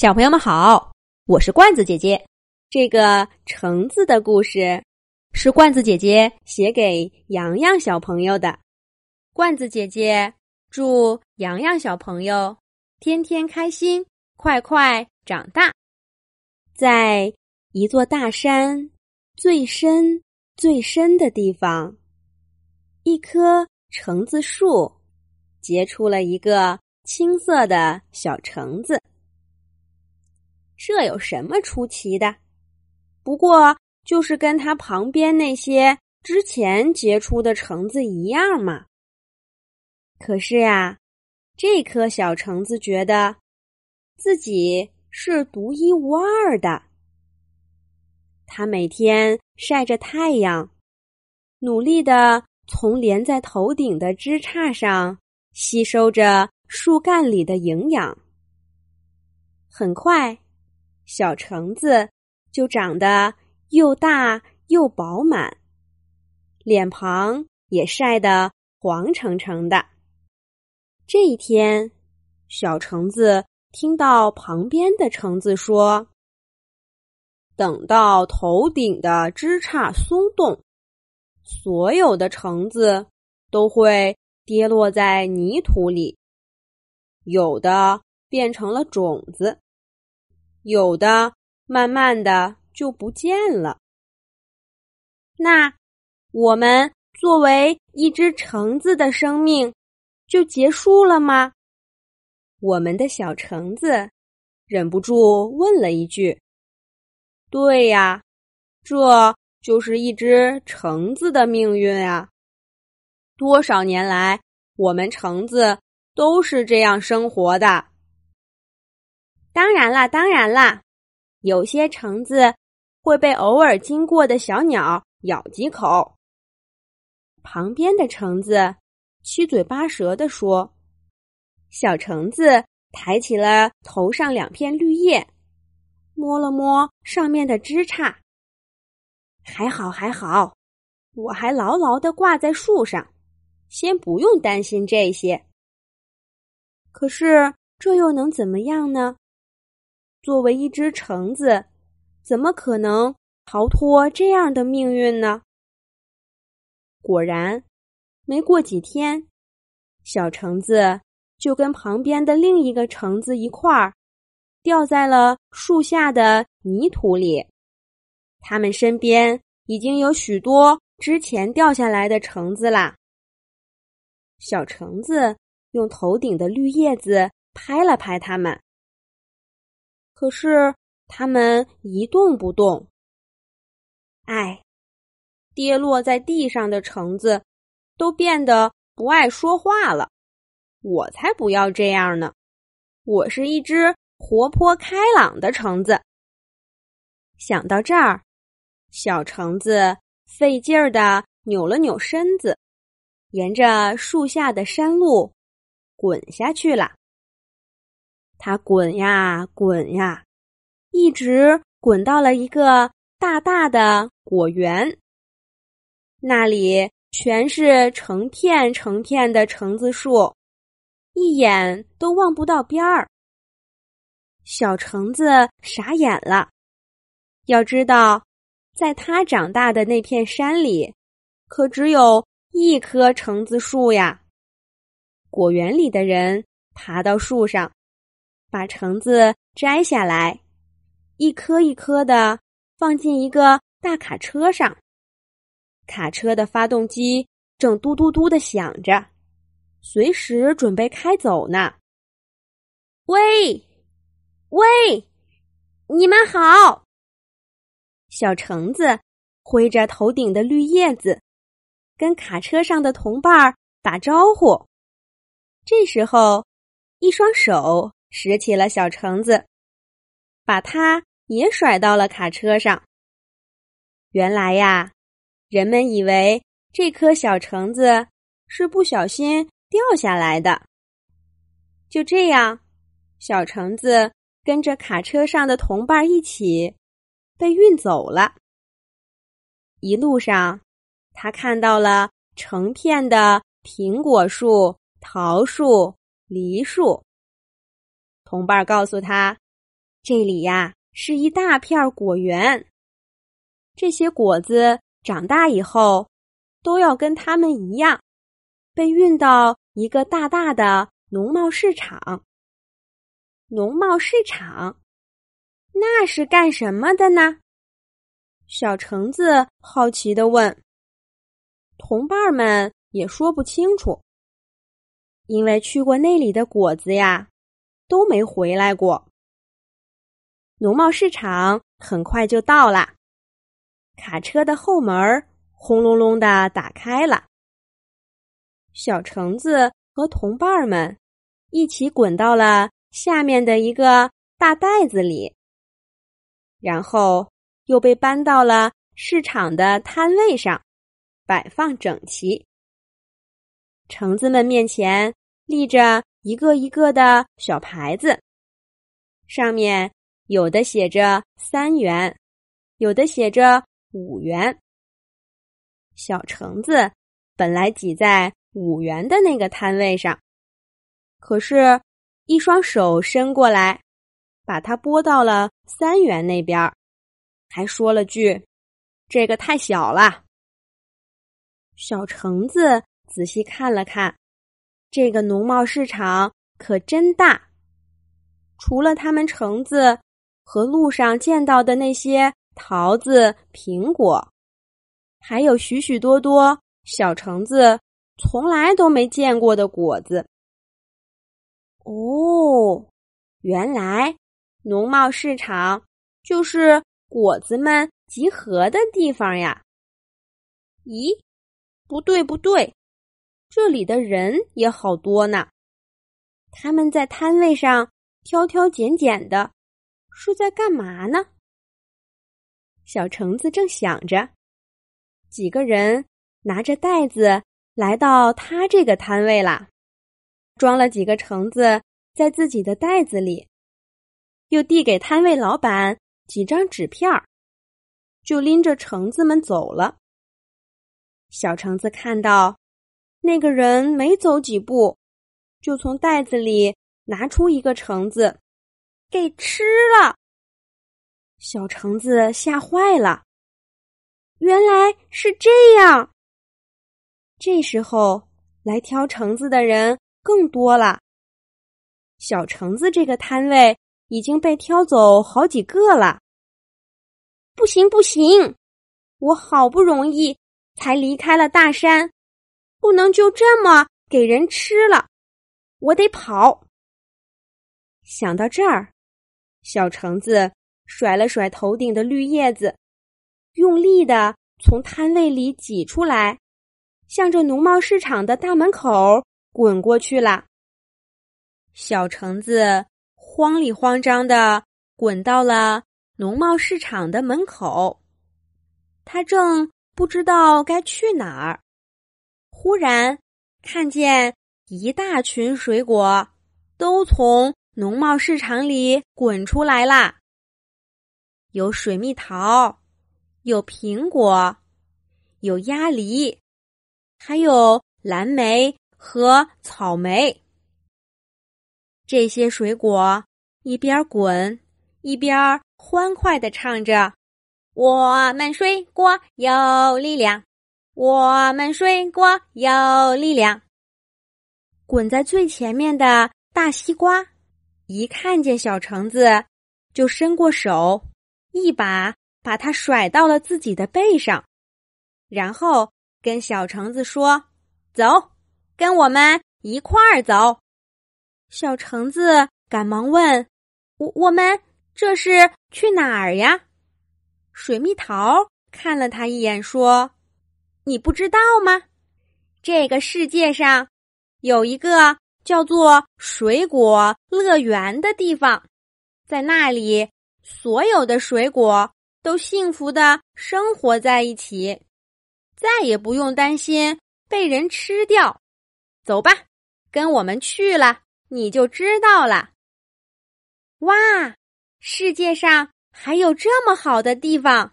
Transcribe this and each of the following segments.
小朋友们好，我是罐子姐姐。这个橙子的故事是罐子姐姐写给洋洋小朋友的。罐子姐姐祝洋洋小朋友天天开心，快快长大。在一座大山最深最深的地方，一棵橙子树结出了一个青色的小橙子。这有什么出奇的？不过就是跟它旁边那些之前结出的橙子一样嘛。可是呀，这颗小橙子觉得自己是独一无二的。它每天晒着太阳，努力的从连在头顶的枝杈上吸收着树干里的营养。很快。小橙子就长得又大又饱满，脸庞也晒得黄澄澄的。这一天，小橙子听到旁边的橙子说：“等到头顶的枝杈松动，所有的橙子都会跌落在泥土里，有的变成了种子。”有的慢慢的就不见了。那我们作为一只橙子的生命就结束了吗？我们的小橙子忍不住问了一句：“对呀，这就是一只橙子的命运啊！多少年来，我们橙子都是这样生活的。”当然啦，当然啦，有些橙子会被偶尔经过的小鸟咬几口。旁边的橙子七嘴八舌地说：“小橙子抬起了头上两片绿叶，摸了摸上面的枝杈，还好还好，我还牢牢的挂在树上，先不用担心这些。可是这又能怎么样呢？”作为一只橙子，怎么可能逃脱这样的命运呢？果然，没过几天，小橙子就跟旁边的另一个橙子一块儿掉在了树下的泥土里。他们身边已经有许多之前掉下来的橙子啦。小橙子用头顶的绿叶子拍了拍它们。可是它们一动不动。哎，跌落在地上的橙子都变得不爱说话了。我才不要这样呢！我是一只活泼开朗的橙子。想到这儿，小橙子费劲儿的扭了扭身子，沿着树下的山路滚下去了。它滚呀滚呀，一直滚到了一个大大的果园。那里全是成片成片的橙子树，一眼都望不到边儿。小橙子傻眼了。要知道，在它长大的那片山里，可只有一棵橙子树呀。果园里的人爬到树上。把橙子摘下来，一颗一颗的放进一个大卡车上。卡车的发动机正嘟嘟嘟的响着，随时准备开走呢。喂，喂，你们好！小橙子挥着头顶的绿叶子，跟卡车上的同伴儿打招呼。这时候，一双手。拾起了小橙子，把它也甩到了卡车上。原来呀，人们以为这颗小橙子是不小心掉下来的。就这样，小橙子跟着卡车上的同伴一起被运走了。一路上，他看到了成片的苹果树、桃树、梨树。同伴告诉他：“这里呀是一大片果园，这些果子长大以后都要跟他们一样，被运到一个大大的农贸市场。农贸市场那是干什么的呢？小橙子好奇的问。同伴们也说不清楚，因为去过那里的果子呀都没回来过。农贸市场很快就到了，卡车的后门轰隆隆的打开了。小橙子和同伴们一起滚到了下面的一个大袋子里，然后又被搬到了市场的摊位上，摆放整齐。橙子们面前立着一个一个的小牌子，上面。有的写着三元，有的写着五元。小橙子本来挤在五元的那个摊位上，可是，一双手伸过来，把它拨到了三元那边，还说了句：“这个太小了。”小橙子仔细看了看，这个农贸市场可真大，除了他们橙子。和路上见到的那些桃子、苹果，还有许许多多小橙子从来都没见过的果子。哦，原来农贸市场就是果子们集合的地方呀！咦，不对不对，这里的人也好多呢。他们在摊位上挑挑拣拣的。是在干嘛呢？小橙子正想着，几个人拿着袋子来到他这个摊位啦，装了几个橙子在自己的袋子里，又递给摊位老板几张纸片儿，就拎着橙子们走了。小橙子看到那个人没走几步，就从袋子里拿出一个橙子。给吃了，小橙子吓坏了。原来是这样。这时候来挑橙子的人更多了。小橙子这个摊位已经被挑走好几个了。不行不行，我好不容易才离开了大山，不能就这么给人吃了。我得跑。想到这儿。小橙子甩了甩头顶的绿叶子，用力的从摊位里挤出来，向着农贸市场的大门口滚过去了。小橙子慌里慌张的滚到了农贸市场的门口，他正不知道该去哪儿，忽然看见一大群水果都从。农贸市场里滚出来啦，有水蜜桃，有苹果，有鸭梨，还有蓝莓和草莓。这些水果一边滚一边欢快的唱着：“我们水果有力量，我们水果有力量。”滚在最前面的大西瓜。一看见小橙子，就伸过手，一把把它甩到了自己的背上，然后跟小橙子说：“走，跟我们一块儿走。”小橙子赶忙问：“我我们这是去哪儿呀？”水蜜桃看了他一眼，说：“你不知道吗？这个世界上有一个。”叫做水果乐园的地方，在那里，所有的水果都幸福的生活在一起，再也不用担心被人吃掉。走吧，跟我们去了，你就知道了。哇，世界上还有这么好的地方！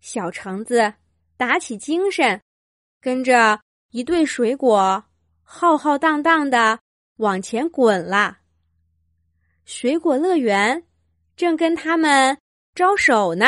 小橙子打起精神，跟着一对水果。浩浩荡荡的往前滚了！水果乐园正跟他们招手呢。